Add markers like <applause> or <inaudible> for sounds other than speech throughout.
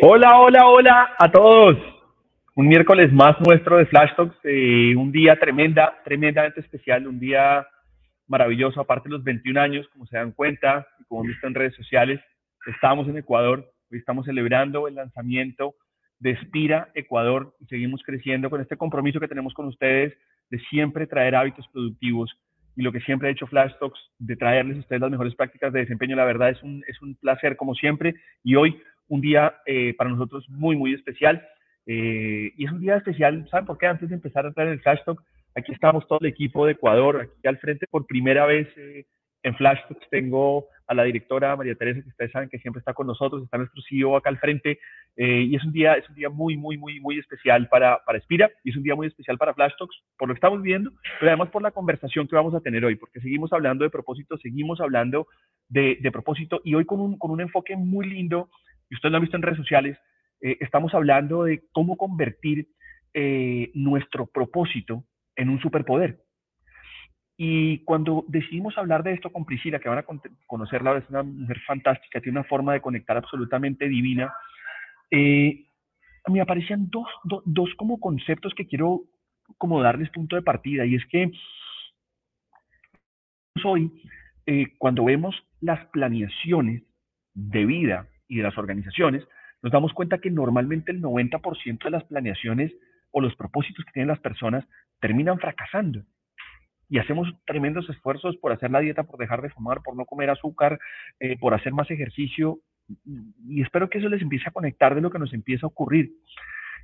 Hola, hola, hola a todos. Un miércoles más nuestro de Flash Talks, eh, un día tremenda, tremendamente especial, un día maravilloso, aparte de los 21 años, como se dan cuenta y como han visto en redes sociales, estamos en Ecuador, hoy estamos celebrando el lanzamiento de Espira Ecuador y seguimos creciendo con este compromiso que tenemos con ustedes de siempre traer hábitos productivos y lo que siempre ha hecho Flash Talks, de traerles a ustedes las mejores prácticas de desempeño. La verdad es un, es un placer como siempre y hoy un día eh, para nosotros muy, muy especial. Eh, y es un día especial, ¿saben por qué? Antes de empezar a entrar en el Flash Talk, aquí estamos todo el equipo de Ecuador, aquí al frente por primera vez eh, en Flash Talks tengo a la directora María Teresa, que ustedes saben que siempre está con nosotros, está nuestro CEO acá al frente, y es un día, es un día muy, muy, muy, muy especial para, para Spira, y es un día muy especial para Flash Talks, por lo que estamos viendo, pero además por la conversación que vamos a tener hoy, porque seguimos hablando de propósito, seguimos hablando de, de propósito, y hoy con un, con un enfoque muy lindo y usted lo ha visto en redes sociales, eh, estamos hablando de cómo convertir eh, nuestro propósito en un superpoder. Y cuando decidimos hablar de esto con Priscila, que van a conocerla, es una mujer fantástica, tiene una forma de conectar absolutamente divina, eh, mí aparecían dos, dos como conceptos que quiero como darles punto de partida, y es que hoy, cuando vemos las planeaciones de vida y de las organizaciones, nos damos cuenta que normalmente el 90% de las planeaciones o los propósitos que tienen las personas terminan fracasando. Y hacemos tremendos esfuerzos por hacer la dieta, por dejar de fumar, por no comer azúcar, eh, por hacer más ejercicio. Y espero que eso les empiece a conectar de lo que nos empieza a ocurrir.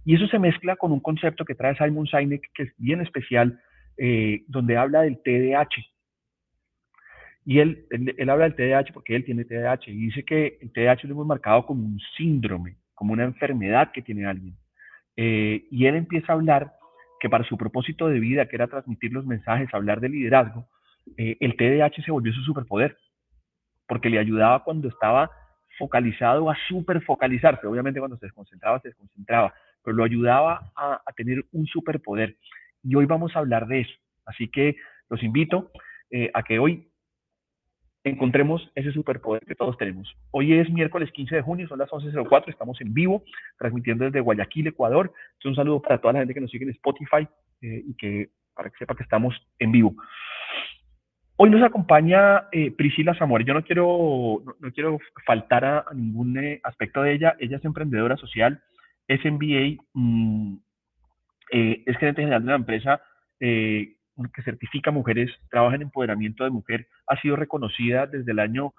Y eso se mezcla con un concepto que trae Simon Sinek, que es bien especial, eh, donde habla del TDAH, y él, él, habla del TDAH porque él tiene TDAH y dice que el TDAH lo hemos marcado como un síndrome, como una enfermedad que tiene alguien. Eh, y él empieza a hablar que para su propósito de vida, que era transmitir los mensajes, hablar de liderazgo, eh, el TDAH se volvió su superpoder, porque le ayudaba cuando estaba focalizado a superfocalizarse. Obviamente cuando se desconcentraba, se desconcentraba, pero lo ayudaba a, a tener un superpoder. Y hoy vamos a hablar de eso. Así que los invito eh, a que hoy encontremos ese superpoder que todos tenemos. Hoy es miércoles 15 de junio, son las 11.04, estamos en vivo, transmitiendo desde Guayaquil, Ecuador. un saludo para toda la gente que nos sigue en Spotify eh, y que para que sepa que estamos en vivo. Hoy nos acompaña eh, Priscila Zamora. Yo no quiero, no, quiero faltar a, ningún eh, aspecto de ella. Ella es emprendedora social, es MBA, mm, es gerente general de una empresa que certifica mujeres, trabaja en empoderamiento de mujer, ha sido reconocida desde el año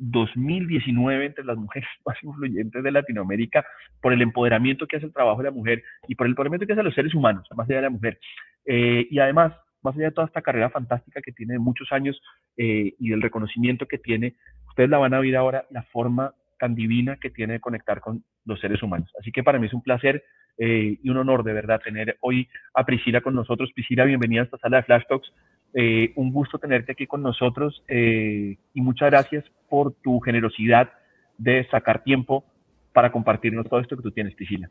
2019 entre las mujeres <laughs> más influyentes de Latinoamérica por el empoderamiento que hace el trabajo de la mujer y por el empoderamiento que hace los seres humanos, más allá de la mujer. Eh, y además, más allá de toda esta carrera fantástica que tiene de muchos años eh, y del reconocimiento que tiene, ustedes la van a ver ahora la forma tan divina que tiene de conectar con los seres humanos. Así que para mí es un placer eh, y un honor de verdad tener hoy a Priscila con nosotros. Priscila, bienvenida a esta sala de Flash Talks. Eh, un gusto tenerte aquí con nosotros eh, y muchas gracias por tu generosidad de sacar tiempo para compartirnos todo esto que tú tienes, Priscila.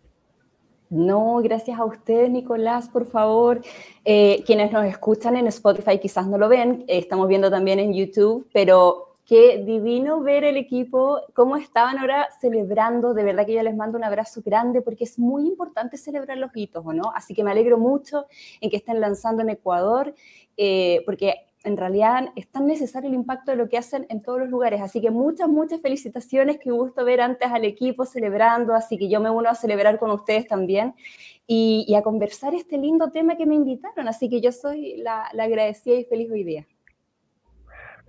No, gracias a ustedes, Nicolás, por favor. quienes nos escuchan en Spotify quizás no lo ven, estamos viendo también en YouTube, pero Qué divino ver el equipo, cómo estaban ahora celebrando. De verdad que yo les mando un abrazo grande porque es muy importante celebrar los hitos, ¿o no? Así que me alegro mucho en que estén lanzando en Ecuador, eh, porque en realidad es tan necesario el impacto de lo que hacen en todos los lugares. Así que muchas, muchas felicitaciones, que gusto ver antes al equipo celebrando, así que yo me uno a celebrar con ustedes también y, a conversar este lindo tema que me invitaron. Así que yo soy la, agradecida y feliz hoy día.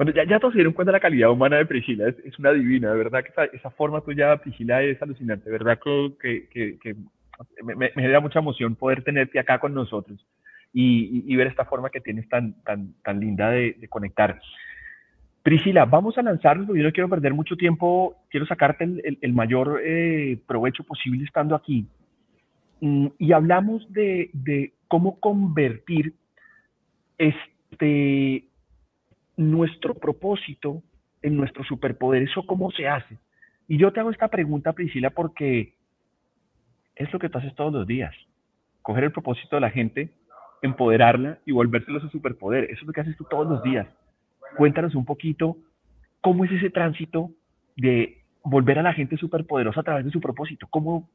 Bueno, ya, ya todos se dieron cuenta de la calidad humana de Priscila, es, una divina, de verdad que esa, forma tuya, Priscila, es alucinante, de verdad que, me, genera mucha emoción poder tenerte acá con nosotros y, ver esta forma que tienes tan, tan, tan linda de, conectar. Priscila, vamos a lanzarnos, yo no quiero perder mucho tiempo, quiero sacarte el, mayor eh, provecho posible estando aquí. Mm, y hablamos de, cómo convertir este, nuestro propósito en nuestro superpoder. ¿Eso cómo se hace? Y yo te hago esta pregunta, Priscila, porque es lo que tú haces todos los días. Coger el propósito de la gente empoderarla y volvérselo a su superpoder. Eso es lo que haces tú todos los días. Cuéntanos un poquito cómo es ese tránsito de volver a la gente superpoderosa a través de su propósito. ¿Cómo,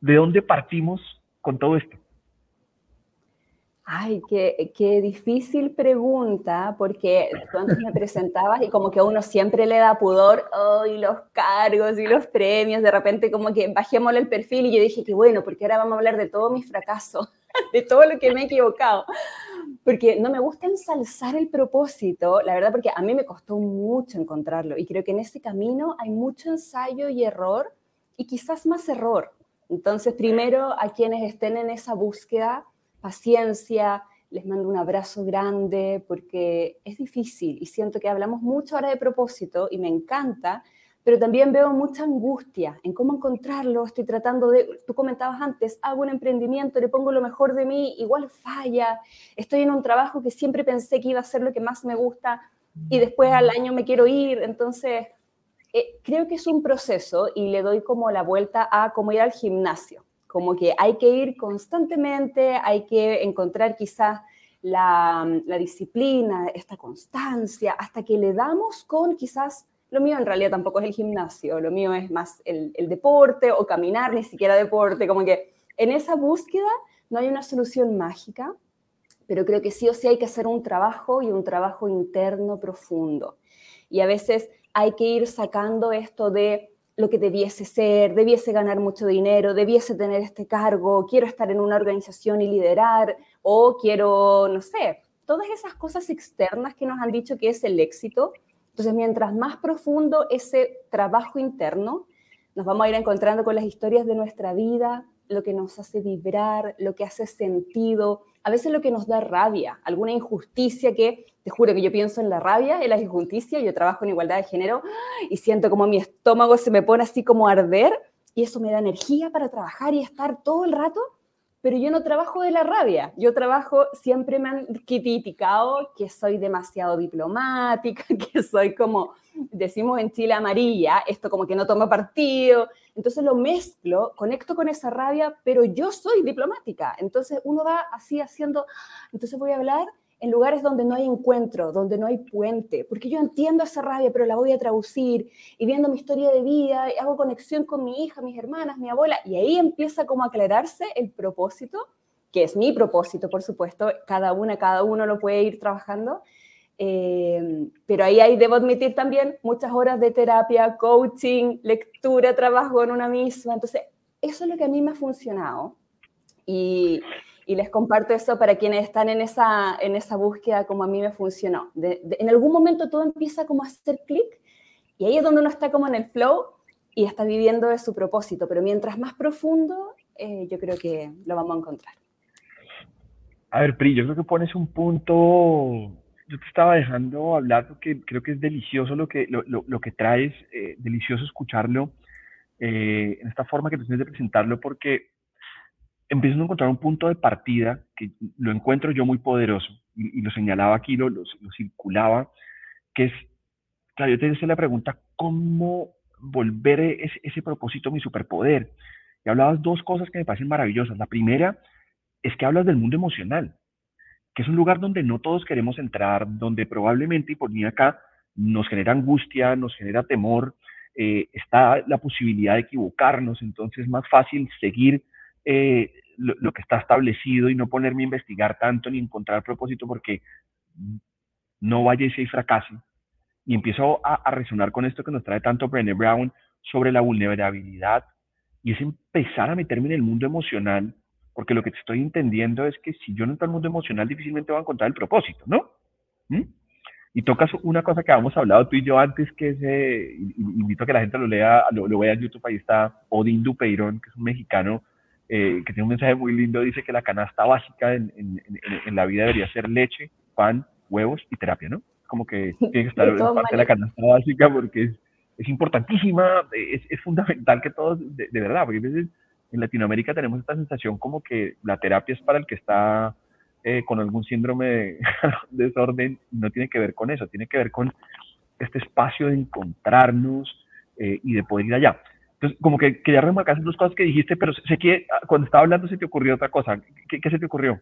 ¿De dónde partimos con todo esto? Ay, qué, qué, difícil pregunta, porque tú antes me presentabas y como que a uno siempre le da pudor, ay, los cargos y los premios, de repente como que bajémosle el perfil y yo dije que bueno, porque ahora vamos a hablar de todos mis fracasos, <laughs> de todo lo que me he equivocado, porque no me gusta ensalzar el propósito, la verdad, porque a mí me costó mucho encontrarlo y creo que en ese camino hay mucho ensayo y error y quizás más error. Entonces, primero a quienes estén en esa búsqueda, paciencia, les mando un abrazo grande porque es difícil y siento que hablamos mucho ahora de propósito y me encanta, pero también veo mucha angustia en cómo encontrarlo, estoy tratando de, tú comentabas antes, hago un emprendimiento, le pongo lo mejor de mí, igual falla, estoy en un trabajo que siempre pensé que iba a ser lo que más me gusta y después al año me quiero ir, entonces eh, creo que es un proceso y le doy como la vuelta a cómo ir al gimnasio como que hay que ir constantemente, hay que encontrar quizás la, disciplina, esta constancia, hasta que le damos con quizás, lo mío en realidad tampoco es el gimnasio, lo mío es más el, el deporte o caminar, ni siquiera deporte, como que en esa búsqueda no hay una solución mágica, pero creo que sí o sí hay que hacer un trabajo y un trabajo interno profundo. Y a veces hay que ir sacando esto de lo que debiese ser, debiese ganar mucho dinero, debiese tener este cargo, quiero estar en una organización y liderar, o quiero, no sé, todas esas cosas externas que nos han dicho que es el éxito. Entonces, mientras más profundo ese trabajo interno, nos vamos a ir encontrando con las historias de nuestra vida, lo que nos hace vibrar, lo que hace sentido, a veces lo que nos da rabia, alguna injusticia que, te juro que yo pienso en la rabia, en la injusticia, yo trabajo en igualdad de género y siento como mi estómago se me pone así como a arder y eso me da energía para trabajar y estar todo el rato pero yo no trabajo de la rabia, yo trabajo, siempre me han criticado que soy demasiado diplomática, <laughs> que soy como, decimos en Chile amarilla, esto como que no toma partido, entonces lo mezclo, conecto con esa rabia, pero yo soy diplomática, entonces uno va así haciendo, entonces voy a hablar en lugares donde no hay encuentro, donde no hay puente, porque yo entiendo esa rabia, pero la voy a traducir y viendo mi historia de vida, hago conexión con mi hija, mis hermanas, mi abuela, y ahí empieza como a aclararse el propósito, que es mi propósito, por supuesto, cada una, cada uno lo puede ir trabajando, eh, pero ahí hay, debo admitir también, muchas horas de terapia, coaching, lectura, trabajo en una misma, entonces eso es lo que a mí me ha funcionado. Y, y les comparto eso para quienes están en esa, en esa búsqueda como a mí me funcionó. en algún momento todo empieza como a hacer clic y ahí es donde uno está como en el flow y está viviendo de su propósito, pero mientras más profundo, eh, yo creo que lo vamos a encontrar. A ver, Pri, yo creo que pones un punto, yo te estaba dejando hablar porque creo que es delicioso lo que, lo, lo, que traes, eh, delicioso escucharlo eh, en esta forma que tú tienes de presentarlo porque empiezo a encontrar un punto de partida que lo encuentro yo muy poderoso y, lo señalaba aquí, lo, lo, circulaba, que es, claro, yo te hice la pregunta, ¿cómo volver ese, ese propósito mi superpoder? Y hablabas dos cosas que me parecen maravillosas. La primera es que hablas del mundo emocional, que es un lugar donde no todos queremos entrar, donde probablemente, y por mí acá, nos genera angustia, nos genera temor, eh, está la posibilidad de equivocarnos, entonces es más fácil seguir eh, lo, que está establecido y no ponerme a investigar tanto ni encontrar propósito porque no vaya y fracase. Y empiezo a, resonar con esto que nos trae tanto Brené Brown sobre la vulnerabilidad y es empezar a meterme en el mundo emocional, porque lo que te estoy entendiendo es que si yo no entro al mundo emocional, difícilmente voy a encontrar el propósito, ¿no? ¿Mm? Y tocas una cosa que habíamos hablado tú y yo antes, que es, eh, invito a que la gente lo lea, lo, vea en YouTube, ahí está Odín Dupeirón, que es un mexicano eh, que tiene un mensaje muy lindo, dice que la canasta básica en, en, la vida debería ser leche, pan, huevos y terapia, ¿no? Como que tiene que estar en parte de la canasta básica porque es, es importantísima, es, es, fundamental que todos, de, verdad, porque a veces en Latinoamérica tenemos esta sensación como que la terapia es para el que está eh, con algún síndrome de <laughs> desorden, no tiene que ver con eso, tiene que ver con este espacio de encontrarnos eh, y de poder ir allá. Entonces, como que quería remarcar dos cosas que dijiste, pero sé que ah, cuando estaba hablando se te ocurrió otra cosa. ¿Qué, se te ocurrió?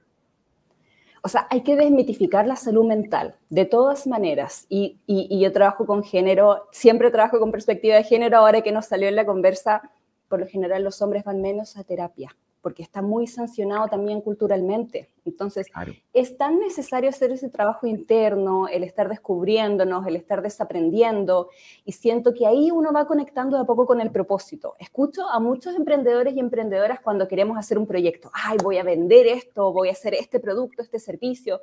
O sea, hay que desmitificar la salud mental, de todas maneras. Y, yo trabajo con género, siempre trabajo con perspectiva de género, ahora que nos salió en la conversa, por lo general los hombres van menos a terapia porque está muy sancionado también culturalmente. Entonces, es tan necesario hacer ese trabajo interno, el estar descubriéndonos, el estar desaprendiendo, y siento que ahí uno va conectando de a poco con el propósito. Escucho a muchos emprendedores y emprendedoras cuando queremos hacer un proyecto, ay, voy a vender esto, voy a hacer este producto, este servicio,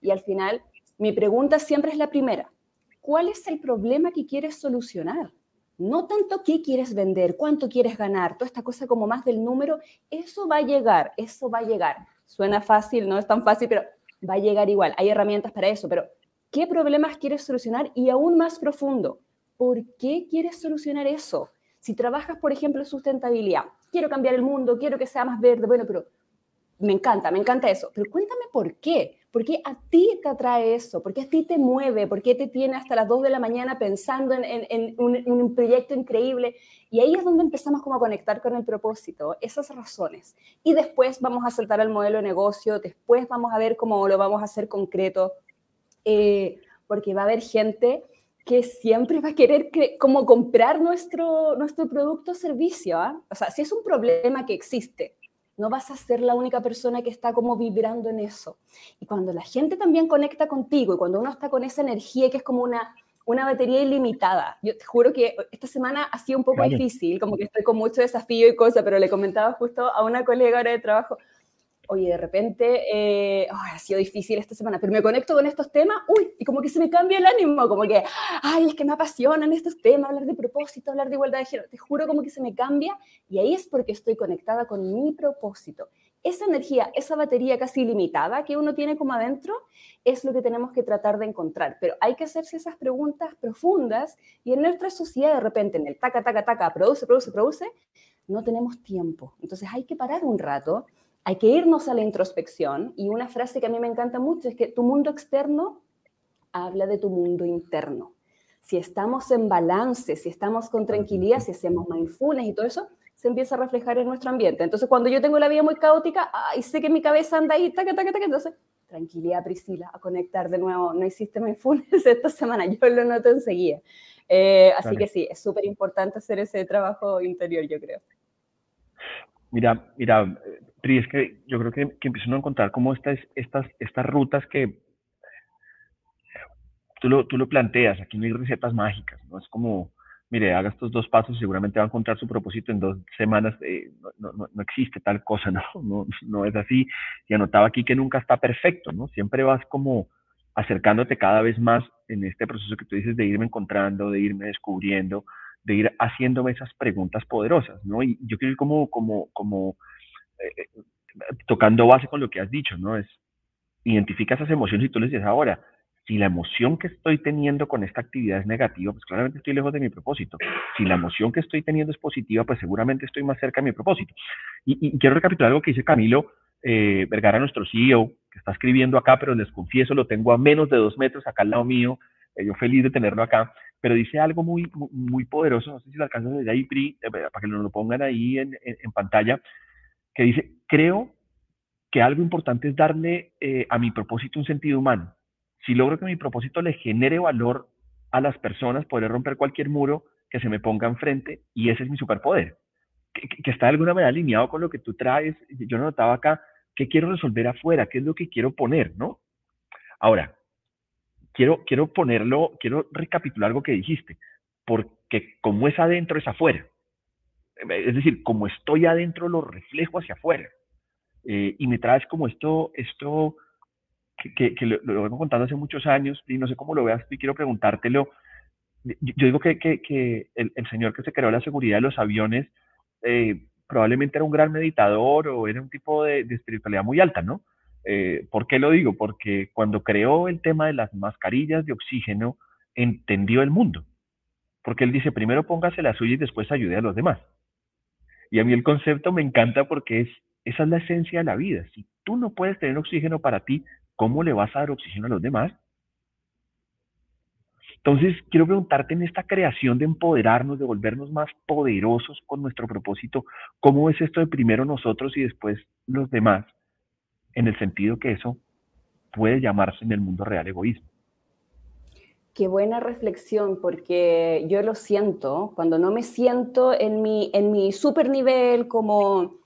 y al final mi pregunta siempre es la primera, ¿cuál es el problema que quieres solucionar? No tanto qué quieres vender, cuánto quieres ganar, toda esta cosa como más del número, eso va a llegar, eso va a llegar. Suena fácil, no es tan fácil, pero va a llegar igual. Hay herramientas para eso, pero ¿qué problemas quieres solucionar? Y aún más profundo, ¿por qué quieres solucionar eso? Si trabajas, por ejemplo, en sustentabilidad, quiero cambiar el mundo, quiero que sea más verde, bueno, pero me encanta, me encanta eso, pero cuéntame por qué. ¿Por qué a ti te atrae eso? ¿Por qué a ti te mueve? ¿Por qué te tiene hasta las 2 de la mañana pensando en, un, proyecto increíble? Y ahí es donde empezamos como a conectar con el propósito, esas razones. Y después vamos a saltar al modelo de negocio, después vamos a ver cómo lo vamos a hacer concreto, eh, porque va a haber gente que siempre va a querer como comprar nuestro, nuestro producto o servicio. ¿ah? O sea, si es un problema que existe, no vas a ser la única persona que está como vibrando en eso. Y cuando la gente también conecta contigo y cuando uno está con esa energía que es como una, una batería ilimitada, yo te juro que esta semana ha sido un poco difícil, como que estoy con mucho desafío y cosas, pero le comentaba justo a una colega ahora de trabajo, oye, de repente eh, ha sido difícil esta semana, pero me conecto con estos temas, uy, y como que se me cambia el ánimo, como que, ay, es que me apasionan estos temas, hablar de propósito, hablar de igualdad de género, te juro como que se me cambia, y ahí es porque estoy conectada con mi propósito. Esa energía, esa batería casi ilimitada que uno tiene como adentro, es lo que tenemos que tratar de encontrar, pero hay que hacerse esas preguntas profundas, y en nuestra sociedad de repente, en el taca, taca, taca, produce, produce, produce, no tenemos tiempo. Entonces hay que parar un rato hay que irnos a la introspección y una frase que a mí me encanta mucho es que tu mundo externo habla de tu mundo interno. Si estamos en balance, si estamos con tranquilidad, si hacemos mindfulness y todo eso, se empieza a reflejar en nuestro ambiente. Entonces, cuando yo tengo la vida muy caótica, ay, sé que mi cabeza anda ahí, taca, taca, taca, entonces, tranquilidad, Priscila, a conectar de nuevo. No hiciste mindfulness <laughs> esta semana, yo lo noto enseguida. Eh, así que sí, es súper importante hacer ese trabajo interior, yo creo. Mira, mira, Tri, es que yo creo que, que empiezan a encontrar como estas, estas, estas rutas que tú lo, tú lo planteas, aquí no hay recetas mágicas, ¿no? Es como, mire, haga estos dos pasos y seguramente va a encontrar su propósito en dos semanas. Eh, no, no, no, existe tal cosa, <laughs> ¿no? ¿no? No es así. Y anotaba aquí que nunca está perfecto, ¿no? Siempre vas como acercándote cada vez más en este proceso que tú dices de irme encontrando, de irme descubriendo, de ir haciéndome esas preguntas poderosas, ¿no? Y yo quiero ir como, como, como tocando base con lo que has dicho, ¿no? Es identifica esas emociones y tú les dices ahora, si la emoción que estoy teniendo con esta actividad es negativa, pues claramente estoy lejos de mi propósito. Si la emoción que estoy teniendo es positiva, pues seguramente estoy más cerca de mi propósito. Y, quiero recapitular algo que dice Camilo eh, Vergara, nuestro CEO, que está escribiendo acá, pero les confieso, lo tengo a menos de dos metros acá al lado mío, eh, yo feliz de tenerlo acá, pero dice algo muy, muy, poderoso, no sé si lo alcanzan desde ahí, Pri, eh, para que lo pongan ahí en pantalla, que dice, creo que algo importante es darle eh, a mi propósito un sentido humano. Si logro que mi propósito le genere valor a las personas, podré romper cualquier muro que se me ponga enfrente y ese es mi superpoder, que, está de alguna manera alineado con lo que tú traes. Yo notaba acá, ¿qué quiero resolver afuera? ¿Qué es lo que quiero poner? ¿no? Ahora, quiero, quiero ponerlo, quiero recapitular algo que dijiste, porque como es adentro, es afuera. Es decir, como estoy adentro, lo reflejo hacia afuera. Eh, y me traes como esto, esto que, que, lo, vengo contando hace muchos años y no sé cómo lo veas y quiero preguntártelo. Yo, digo que, el, señor que se creó la seguridad de los aviones eh, probablemente era un gran meditador o era un tipo de, de espiritualidad muy alta, ¿no? Eh, ¿Por qué lo digo? Porque cuando creó el tema de las mascarillas de oxígeno, entendió el mundo. Porque él dice, primero póngase la suya y después ayude a los demás. Y a mí el concepto me encanta porque es, esa es la esencia de la vida. Si tú no puedes tener oxígeno para ti, ¿cómo le vas a dar oxígeno a los demás? Entonces, quiero preguntarte en esta creación de empoderarnos, de volvernos más poderosos con nuestro propósito, ¿cómo es esto de primero nosotros y después los demás? en el sentido que eso puede llamarse en el mundo real egoísmo. Qué buena reflexión, porque yo lo siento, cuando no me siento en mi, en mi super nivel, como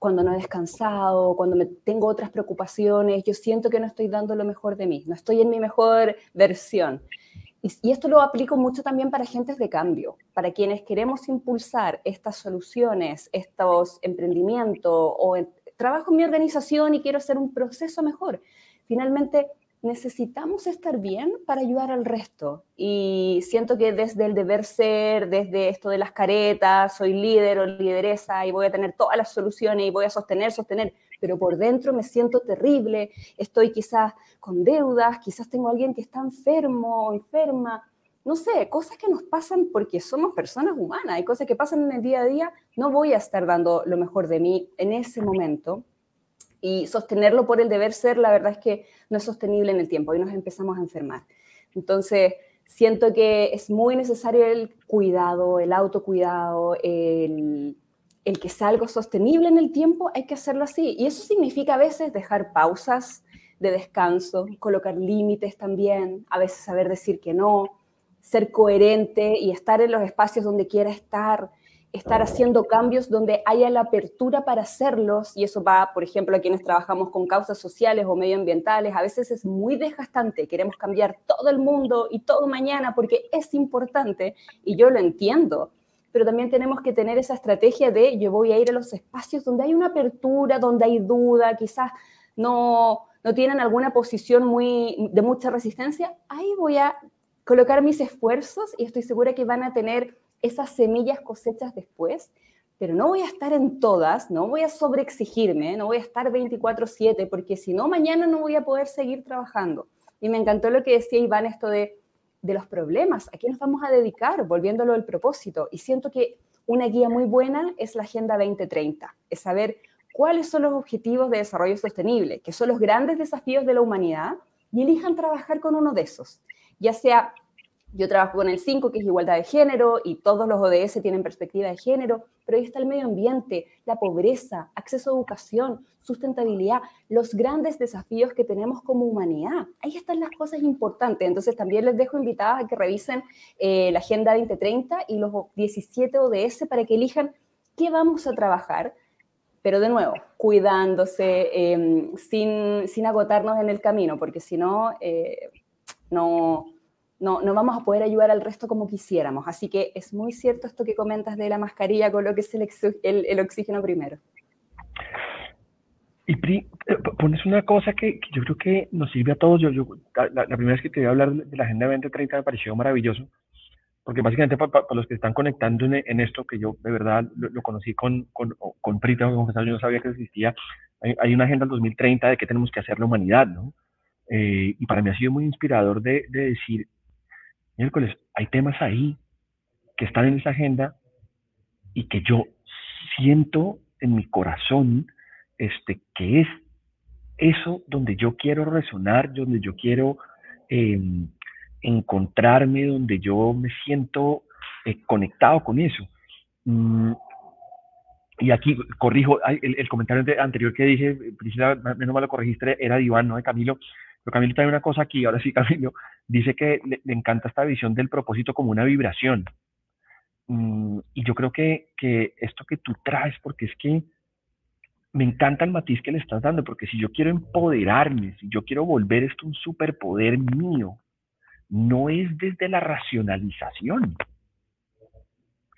cuando no he descansado, cuando me tengo otras preocupaciones, yo siento que no estoy dando lo mejor de mí, no estoy en mi mejor versión. Y, esto lo aplico mucho también para agentes de cambio, para quienes queremos impulsar estas soluciones, estos emprendimientos o trabajo en mi organización y quiero hacer un proceso mejor. Finalmente, necesitamos estar bien para ayudar al resto. Y siento que desde el deber ser, desde esto de las caretas, soy líder o lideresa y voy a tener todas las soluciones y voy a sostener, sostener, pero por dentro me siento terrible, estoy quizás con deudas, quizás tengo alguien que está enfermo o enferma. No sé, cosas que nos pasan porque somos personas humanas, hay cosas que pasan en el día a día, no voy a estar dando lo mejor de mí en ese momento y sostenerlo por el deber ser, la verdad es que no es sostenible en el tiempo y nos empezamos a enfermar. Entonces, siento que es muy necesario el cuidado, el autocuidado, el, el que sea algo sostenible en el tiempo, hay que hacerlo así. Y eso significa a veces dejar pausas de descanso, colocar límites también, a veces saber decir que no, ser coherente y estar en los espacios donde quiera estar, estar haciendo cambios donde haya la apertura para hacerlos, y eso va, por ejemplo, a quienes trabajamos con causas sociales o medioambientales, a veces es muy desgastante, queremos cambiar todo el mundo y todo mañana porque es importante, y yo lo entiendo, pero también tenemos que tener esa estrategia de yo voy a ir a los espacios donde hay una apertura, donde hay duda, quizás no, no tienen alguna posición muy, de mucha resistencia, ahí voy a colocar mis esfuerzos y estoy segura que van a tener esas semillas cosechas después, pero no voy a estar en todas, no voy a sobreexigirme, no voy a estar 24/7, porque si no, mañana no voy a poder seguir trabajando. Y me encantó lo que decía Iván, esto de, de los problemas, a qué nos vamos a dedicar, volviéndolo al propósito. Y siento que una guía muy buena es la Agenda 2030, es saber cuáles son los objetivos de desarrollo sostenible, que son los grandes desafíos de la humanidad, y elijan trabajar con uno de esos ya sea, yo trabajo con el 5, que es igualdad de género, y todos los ODS tienen perspectiva de género, pero ahí está el medio ambiente, la pobreza, acceso a educación, sustentabilidad, los grandes desafíos que tenemos como humanidad. Ahí están las cosas importantes. Entonces también les dejo invitadas a que revisen eh, la Agenda 2030 y los 17 ODS para que elijan qué vamos a trabajar pero de nuevo, cuidándose, em, sin, sin, agotarnos en el camino, porque si no, eh, no, no, no vamos a poder ayudar al resto como quisiéramos. Así que es muy cierto esto que comentas de la mascarilla con lo que es el, el, oxígeno primero. Y Pri, eh, pones una cosa que, yo creo que nos sirve a todos. Yo, yo la, primera vez que te voy a hablar de la Agenda 2030 me pareció maravilloso, porque básicamente para, los que están conectando en, esto, que yo de verdad lo, conocí con, con, con Pri, tengo que yo no sabía que existía, hay, hay una Agenda 2030 de qué tenemos que hacer la humanidad, ¿no? Eh, y para mí ha sido muy inspirador de, decir, miércoles, hay temas ahí que están en esa agenda y que yo siento en mi corazón este, que es eso donde yo quiero resonar, donde yo quiero em, encontrarme, donde yo me siento eh, conectado con eso. Mm, y aquí corrijo el, el, comentario anterior que dije, Priscila, menos mal lo corregiste, era de Iván, no de Camilo. Pero Camilo trae una cosa aquí, ahora sí <laughs> Camilo, dice que le, encanta esta visión del propósito como una vibración. Mm, y yo creo que, que esto que tú traes, porque es que me encanta el matiz que le estás dando, porque si yo quiero empoderarme, si yo quiero volver esto un superpoder mío, no es desde la racionalización.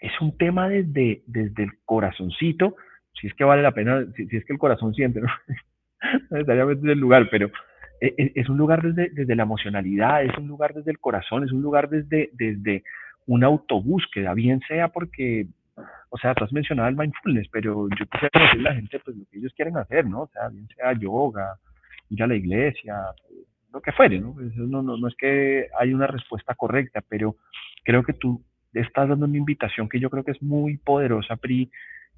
Es un tema desde, desde el corazoncito, si es que vale la pena, si, es que el corazón siente, ¿no? <laughs> necesariamente desde el lugar, pero es, un lugar desde, desde, la emocionalidad, es un lugar desde el corazón, es un lugar desde, desde una autobúsqueda, bien sea porque, o sea, tú has mencionado el mindfulness, pero yo quisiera conocer a la gente pues lo que ellos quieren hacer, ¿no? O sea, bien sea yoga, ir a la iglesia, lo que fuere, ¿no? no, no, no es que hay una respuesta correcta, pero creo que tú estás dando una invitación que yo creo que es muy poderosa, Pri,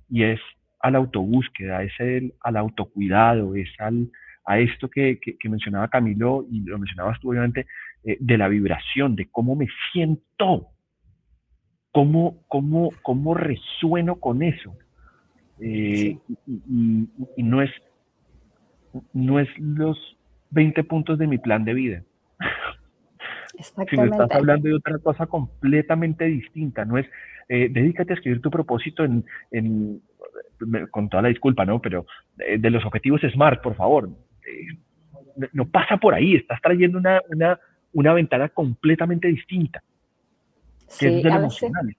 y es a la autobúsqueda, es el, al autocuidado, es al, a esto que, que, mencionaba Camilo y lo mencionabas tú obviamente, eh, de la vibración, de cómo me siento, cómo, cómo, cómo resueno con eso. Eh, y, y, no es no es los 20 puntos de mi plan de vida. Si me estás hablando de otra cosa completamente distinta, no es eh, dedícate a escribir tu propósito en, en, con toda la disculpa, ¿no? Pero eh, de los objetivos SMART, por favor. No pasa por ahí, estás trayendo una, una, una ventana completamente distinta. Que sí, es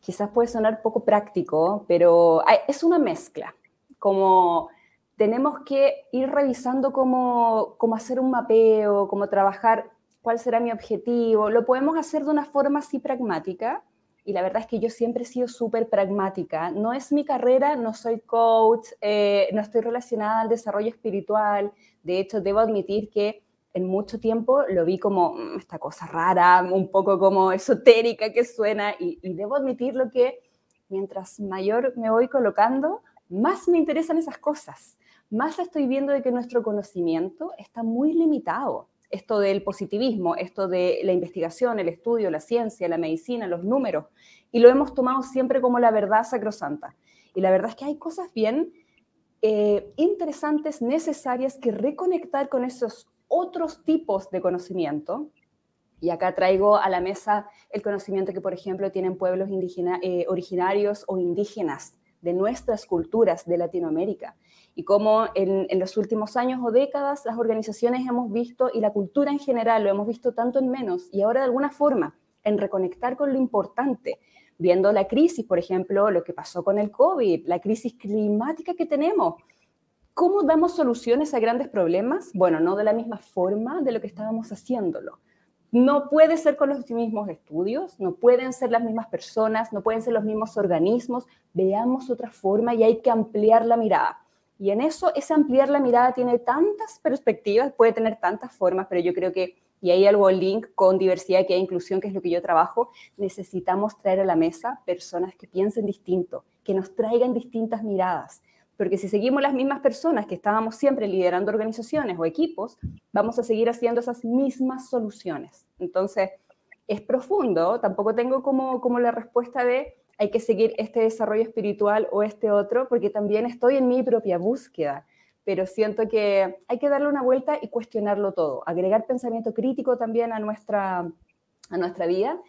quizás puede sonar poco práctico, pero es una mezcla. Como tenemos que ir revisando cómo, cómo hacer un mapeo, cómo trabajar, cuál será mi objetivo. Lo podemos hacer de una forma así pragmática, y la verdad es que yo siempre he sido súper pragmática. No es mi carrera, no soy coach, eh, no estoy relacionada al desarrollo espiritual. De hecho, debo admitir que en mucho tiempo lo vi como mm, esta cosa rara, un poco como esotérica que suena, y, y debo admitirlo que mientras mayor me voy colocando, más me interesan esas cosas más estoy viendo de que nuestro conocimiento está muy limitado. Esto del positivismo, esto de la investigación, el estudio, la ciencia, la medicina, los números, y lo hemos tomado siempre como la verdad sacrosanta. Y la verdad es que hay cosas bien eh, interesantes, necesarias que reconectar con esos otros tipos de conocimiento. Y acá traigo a la mesa el conocimiento que, por ejemplo, tienen pueblos eh, originarios o indígenas de nuestras culturas de Latinoamérica y cómo en, los últimos años o décadas las organizaciones hemos visto, y la cultura en general lo hemos visto tanto en menos, y ahora de alguna forma en reconectar con lo importante, viendo la crisis, por ejemplo, lo que pasó con el COVID, la crisis climática que tenemos. ¿Cómo damos soluciones a grandes problemas? Bueno, no de la misma forma de lo que estábamos haciéndolo. No puede ser con los mismos estudios, no pueden ser las mismas personas, no pueden ser los mismos organismos. Veamos otra forma y hay que ampliar la mirada. Y en eso, ese ampliar la mirada tiene tantas perspectivas, puede tener tantas formas, pero yo creo que, y hay algo link con diversidad que hay inclusión, que es lo que yo trabajo, necesitamos traer a la mesa personas que piensen distinto, que nos traigan distintas miradas. Porque si seguimos las mismas personas que estábamos siempre liderando organizaciones o equipos, vamos a seguir haciendo esas mismas soluciones. Entonces, es profundo, tampoco tengo como, como la respuesta de hay que seguir este desarrollo espiritual o este otro, porque también estoy en mi propia búsqueda, pero siento que hay que darle una vuelta y cuestionarlo todo, agregar pensamiento crítico también a nuestra, a nuestra vida.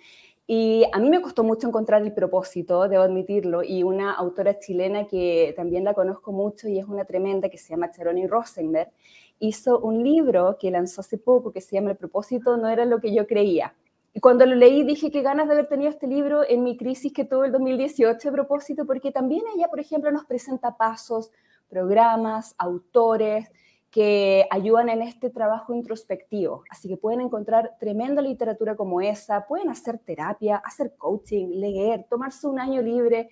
Y a mí me costó mucho encontrar el propósito, debo admitirlo, y una autora chilena que también la conozco mucho y es una tremenda, que se llama Charoni Rosenberg, hizo un libro que lanzó hace poco que se llama El propósito no era lo que yo creía. Y cuando lo leí dije que ganas de haber tenido este libro en mi crisis que tuve el 2018 a propósito, porque también ella, por ejemplo, nos presenta pasos, programas, autores que ayudan en este trabajo introspectivo. Así que pueden encontrar tremenda literatura como esa, pueden hacer terapia, hacer coaching, leer, tomarse un año libre,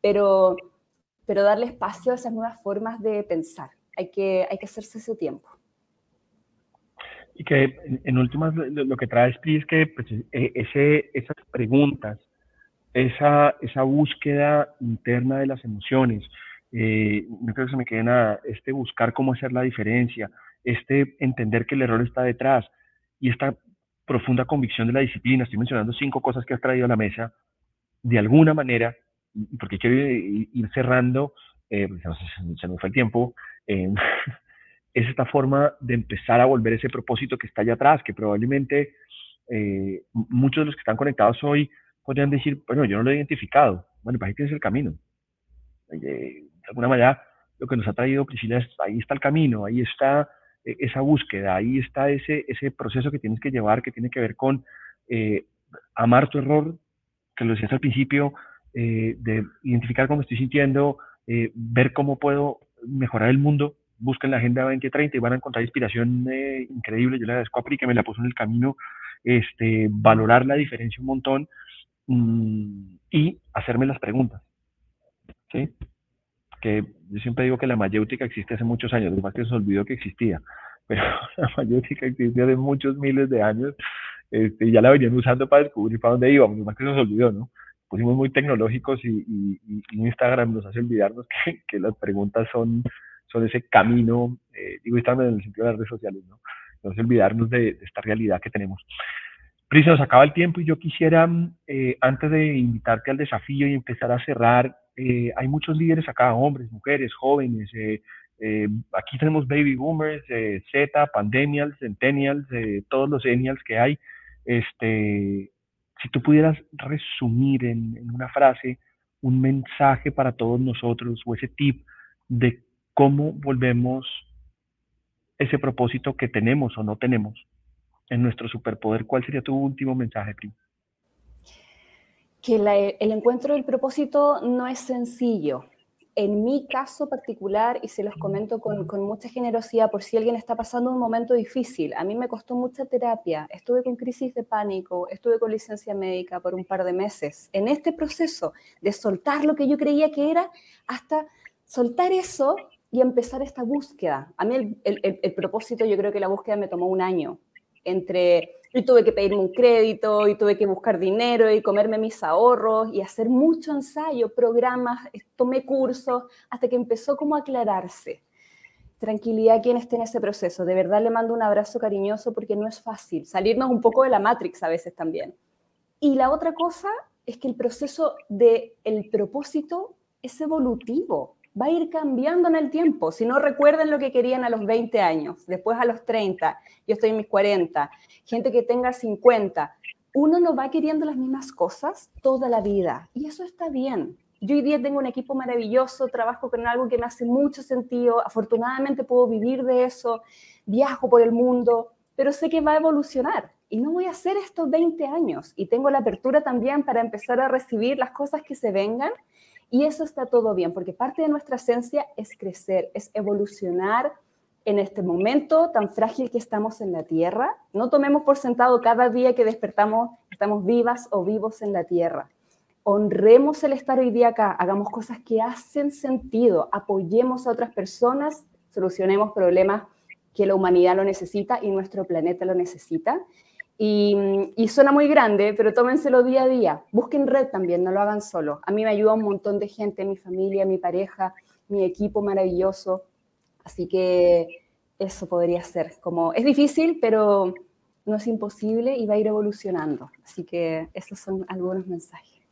pero, pero darle espacio a esas nuevas formas de pensar. Hay que, hay que hacerse ese tiempo y que en, últimas lo, que trae es que pues, e, ese, esas preguntas, esa, esa búsqueda interna de las emociones, eh, no creo que se me quede nada, este buscar cómo hacer la diferencia, este entender que el error está detrás y esta profunda convicción de la disciplina, estoy mencionando cinco cosas que has traído a la mesa, de alguna manera, porque quiero ir, cerrando, eh, se, me fue el tiempo, eh, <laughs> es esta forma de empezar a volver ese propósito que está allá atrás, que probablemente eh, muchos de los que están conectados hoy podrían decir, bueno, yo no lo he identificado. Bueno, pues ahí tienes el camino. Alguna manera, lo que nos ha traído Priscila es, ahí está el camino, ahí está e, esa búsqueda, ahí está ese, ese proceso que tienes que llevar, que tiene que ver con eh, amar tu error, que lo decías al principio, eh, de identificar cómo estoy sintiendo, eh, ver cómo puedo mejorar el mundo, busquen la Agenda 2030 y van a encontrar inspiración increíble. Yo le agradezco a Pri que me la puso en el camino, este, valorar la diferencia un montón mm, y hacerme las preguntas. ¿sí? Que yo siempre digo que la mayéutica existe hace muchos años, lo más que se olvidó que existía, <laughs> pero la mayéutica existe hace muchos miles de años este, y ya la venían usando para descubrir para dónde íbamos, lo más que se nos olvidó, ¿no? Pusimos muy tecnológicos y, Instagram nos hace olvidarnos <laughs> que, las preguntas son, son ese camino, eh, digo Instagram en el sentido de las redes sociales, ¿no? Nos hace olvidarnos de, esta realidad que tenemos. Pris, nos acaba el tiempo y yo quisiera, eh, antes de invitarte al desafío y empezar a cerrar, eh, hay muchos líderes acá, hombres, mujeres, jóvenes. Eh, eh, aquí tenemos baby boomers, Z, pandemials, centennials, todos los ennials que hay. Este, si tú pudieras resumir en, una frase un mensaje para todos nosotros o ese tip de cómo volvemos ese propósito que tenemos o no tenemos en nuestro superpoder, ¿cuál sería tu último mensaje, Pri? Que el encuentro del propósito no es sencillo. En mi caso particular, y se los comento con, mucha generosidad por si alguien está pasando un momento difícil, a mí me costó mucha terapia, estuve con crisis de pánico, estuve con licencia médica por un par de meses. En este proceso de soltar lo que yo creía que era, hasta soltar eso y empezar esta búsqueda. A mí el propósito, yo creo que la búsqueda me tomó un año, entre y tuve que pedirme un crédito y tuve que buscar dinero y comerme mis ahorros y hacer mucho ensayo, programas, tomé cursos, hasta que empezó como a aclararse. Tranquilidad a quien esté en ese proceso. De verdad le mando un abrazo cariñoso porque no es fácil. Salirnos un poco de la Matrix a veces también. Y la otra cosa es que el proceso del el propósito es evolutivo va a ir cambiando en el tiempo. Si no recuerden lo que querían a los 20 años, después a los 30, yo estoy en mis 40, gente que tenga 50, uno no va queriendo las mismas cosas toda la vida y eso está bien. Yo hoy día tengo un equipo maravilloso, trabajo con algo que me hace mucho sentido, afortunadamente puedo vivir de eso, viajo por el mundo, pero sé que va a evolucionar y no voy a hacer estos 20 años y tengo la apertura también para empezar a recibir las cosas que se vengan y eso está todo bien, porque parte de nuestra esencia es crecer, es evolucionar en este momento tan frágil que estamos en la Tierra. No tomemos por sentado cada día que despertamos, estamos vivas o vivos en la Tierra. Honremos el estar hoy día acá, hagamos cosas que hacen sentido, apoyemos a otras personas, solucionemos problemas que la humanidad lo necesita y nuestro planeta lo necesita. Y, suena muy grande, pero tómenselo día a día. Busquen red también, no lo hagan solo. A mí me ayuda un montón de gente, mi familia, mi pareja, mi equipo maravilloso. Así que eso podría ser. Como es difícil, pero no es imposible y va a ir evolucionando. Así que esos son algunos mensajes.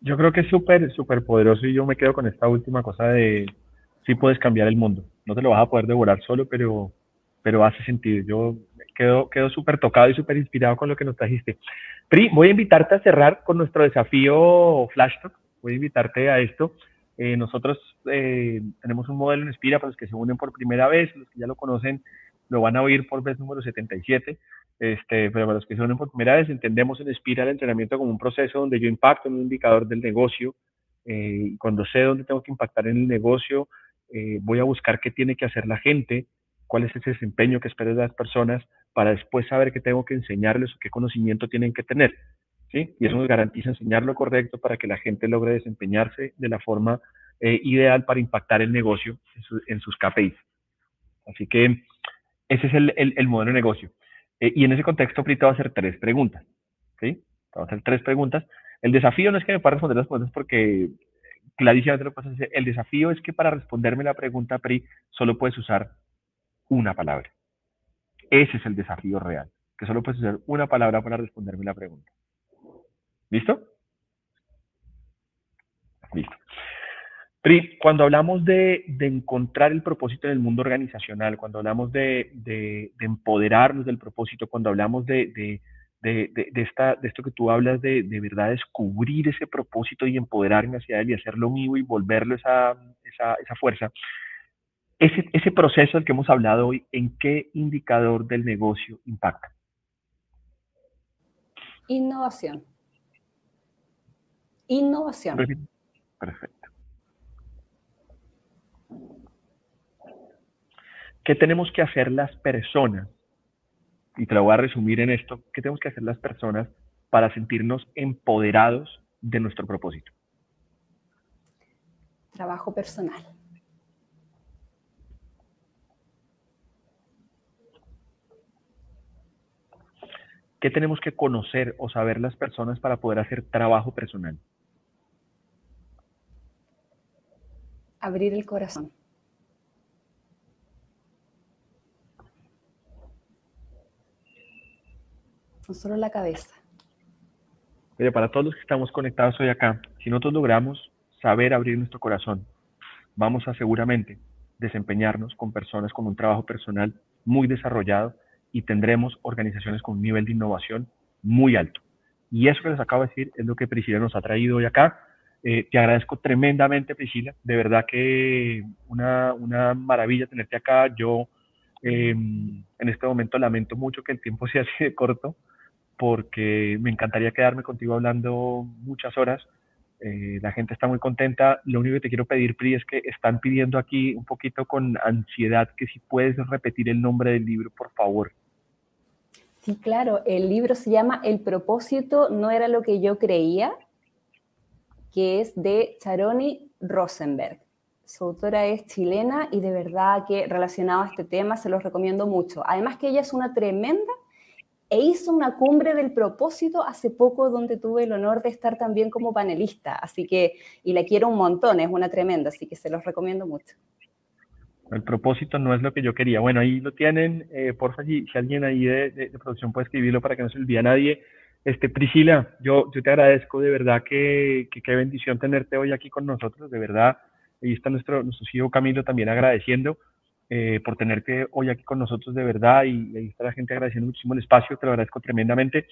Yo creo que es súper, súper poderoso y yo me quedo con esta última cosa de sí puedes cambiar el mundo. No te lo vas a poder devorar solo, pero, pero hace sentido. Yo quedo, quedo súper tocado y súper inspirado con lo que nos trajiste. Pri, voy a invitarte a cerrar con nuestro desafío Flash Talk. Voy a invitarte a esto. Eh, nosotros eh, tenemos un modelo en Inspira para los que se unen por primera vez, los que ya lo conocen lo van a oír por vez número 77, este, pero para los que se unen por primera vez, entendemos en Inspira el entrenamiento como un proceso donde yo impacto en un indicador del negocio, eh, cuando sé dónde tengo que impactar en el negocio, voy a buscar qué tiene que hacer la gente, cuál es ese desempeño que espero de las personas para después saber qué tengo que enseñarles o qué conocimiento tienen que tener. ¿sí? Y eso nos garantiza enseñar lo correcto para que la gente logre desempeñarse de la forma eh, ideal para impactar el negocio en, sus KPIs. Así que ese es el, el, modelo de negocio. Eh, y en ese contexto, Prita va a hacer tres preguntas. ¿sí? Va a hacer tres preguntas. El desafío no es que me pueda responder las preguntas porque clarísimamente lo que pasa el desafío es que para responderme la pregunta, Pri, solo puedes usar una palabra. Ese es el desafío real, que solo puedes usar una palabra para responderme la pregunta. ¿Listo? Listo. Pri, cuando hablamos de, encontrar el propósito en el mundo organizacional, cuando hablamos de, empoderarnos del propósito, cuando hablamos de, esta, de esto que tú hablas de, verdad descubrir ese propósito y empoderarme hacia él y hacerlo mío y volverlo esa, esa fuerza, ese, ese proceso del que hemos hablado hoy, ¿en qué indicador del negocio impacta? Innovación. Innovación. Perfecto. ¿Qué tenemos que hacer las personas? Y te lo voy a resumir en esto. ¿Qué tenemos que hacer las personas para sentirnos empoderados de nuestro propósito? Trabajo personal. ¿Qué tenemos que conocer o saber las personas para poder hacer trabajo personal? Abrir el corazón. No solo la cabeza. Mire, para todos los que estamos conectados hoy acá, si nosotros logramos saber abrir nuestro corazón, vamos a seguramente desempeñarnos con personas con un trabajo personal muy desarrollado y tendremos organizaciones con un nivel de innovación muy alto. Y eso que les acabo de decir es lo que Priscila nos ha traído hoy acá. Eh, te agradezco tremendamente, Priscila. De verdad que una, una maravilla tenerte acá. Yo em, en este momento lamento mucho que el tiempo <laughs> sea así de corto, porque me encantaría quedarme contigo hablando muchas horas. Eh, la gente está muy contenta. Lo único que te quiero pedir, Pri, es que están pidiendo aquí un poquito con ansiedad que si puedes repetir el nombre del libro, por favor. Sí, claro, el libro se llama El propósito no era lo que yo creía, que es de Charoni Rosenberg. Su autora es chilena y de verdad que relacionado a este tema se los recomiendo mucho. Además que ella es una tremenda e hizo una cumbre del propósito hace poco donde tuve el honor de estar también como panelista, así que, y la quiero un montón, es una tremenda, así que se los recomiendo mucho. El propósito no es lo que yo quería. Bueno, ahí lo tienen. Eh, porfa, si, si alguien ahí de, producción puede escribirlo para que no se olvide a nadie. Este, Priscila, yo, yo te agradezco de verdad que, qué bendición tenerte hoy aquí con nosotros, de verdad. Ahí está nuestro, nuestro Camilo también agradeciendo eh, por tenerte hoy aquí con nosotros de verdad y ahí está la gente agradeciendo muchísimo el espacio, te lo agradezco tremendamente.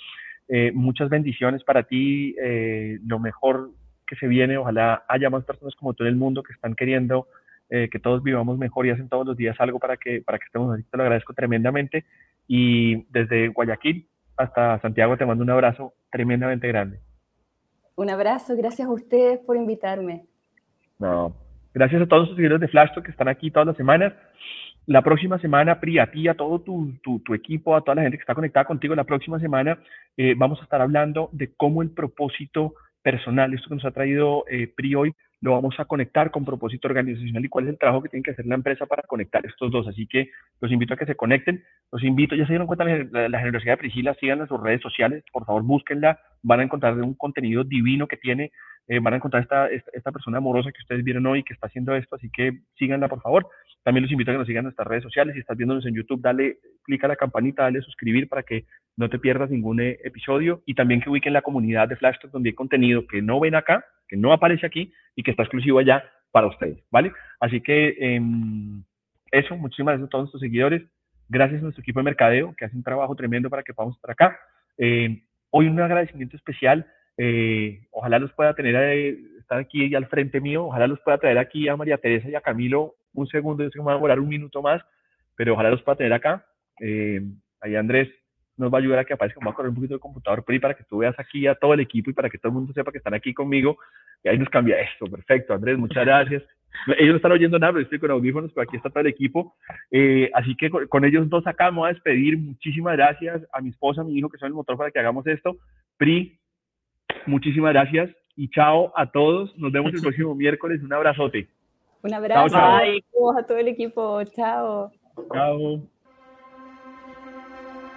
Eh, muchas bendiciones para ti, eh, lo mejor que se viene, ojalá haya más personas como tú en el mundo que están queriendo eh, que todos vivamos mejor y hacen todos los días algo para que, para que estemos así. Te lo agradezco tremendamente. Y desde Guayaquil hasta Santiago te mando un abrazo tremendamente grande. Un abrazo, gracias a ustedes por invitarme. No, gracias a todos los seguidores de Flashtalk que están aquí todas las semanas. La próxima semana, Pri, a ti, a todo tu, tu, equipo, a toda la gente que está conectada contigo, la próxima semana eh, vamos a estar hablando de cómo el propósito personal, esto que nos ha traído eh, Pri hoy, lo vamos a conectar con propósito organizacional y cuál es el trabajo que tiene que hacer la empresa para conectar estos dos. Así que los invito a que se conecten, los invito, ya se dieron cuenta la, la generosidad de Priscila, sigan en sus redes sociales, por favor búsquenla, van a encontrar un contenido divino que tiene, eh, van a encontrar esta, esta, persona amorosa que ustedes vieron hoy que está haciendo esto, así que síganla por favor. También los invito a que nos sigan en nuestras redes sociales, si estás viéndonos en YouTube, dale clic a la campanita, dale suscribir para que no te pierdas ningún eh, episodio y también que ubiquen la comunidad de Flash donde hay contenido que no ven acá, que no aparece aquí y que está exclusivo allá para ustedes, ¿vale? Así que em, eso, muchísimas gracias a todos nuestros seguidores, gracias a nuestro equipo de mercadeo que hace un trabajo tremendo para que podamos estar acá. Em, hoy un agradecimiento especial, eh, ojalá los pueda tener, eh, estar aquí al frente mío, ojalá los pueda traer aquí a María Teresa y a Camilo un segundo, yo sé que me va a demorar un minuto más, pero ojalá los pueda tener acá. Eh, ahí Andrés nos va a ayudar a que aparezca, vamos a correr un poquito el computador PRI para que tú veas aquí a todo el equipo y para que todo el mundo sepa que están aquí conmigo. Y ahí nos cambia esto. Perfecto, Andrés, muchas gracias. <laughs> Ellos no están oyendo nada, pero estoy con audífonos, pero aquí está todo el equipo. Eh, así que con, ellos dos acá me voy a despedir. Muchísimas gracias a mi esposa, a mi hijo, que son el motor para que hagamos esto. PRI, muchísimas gracias y chao a todos. Nos vemos el <laughs> próximo miércoles. Un abrazote. Un abrazo chao, chao. a todo el equipo. Chao. Chao.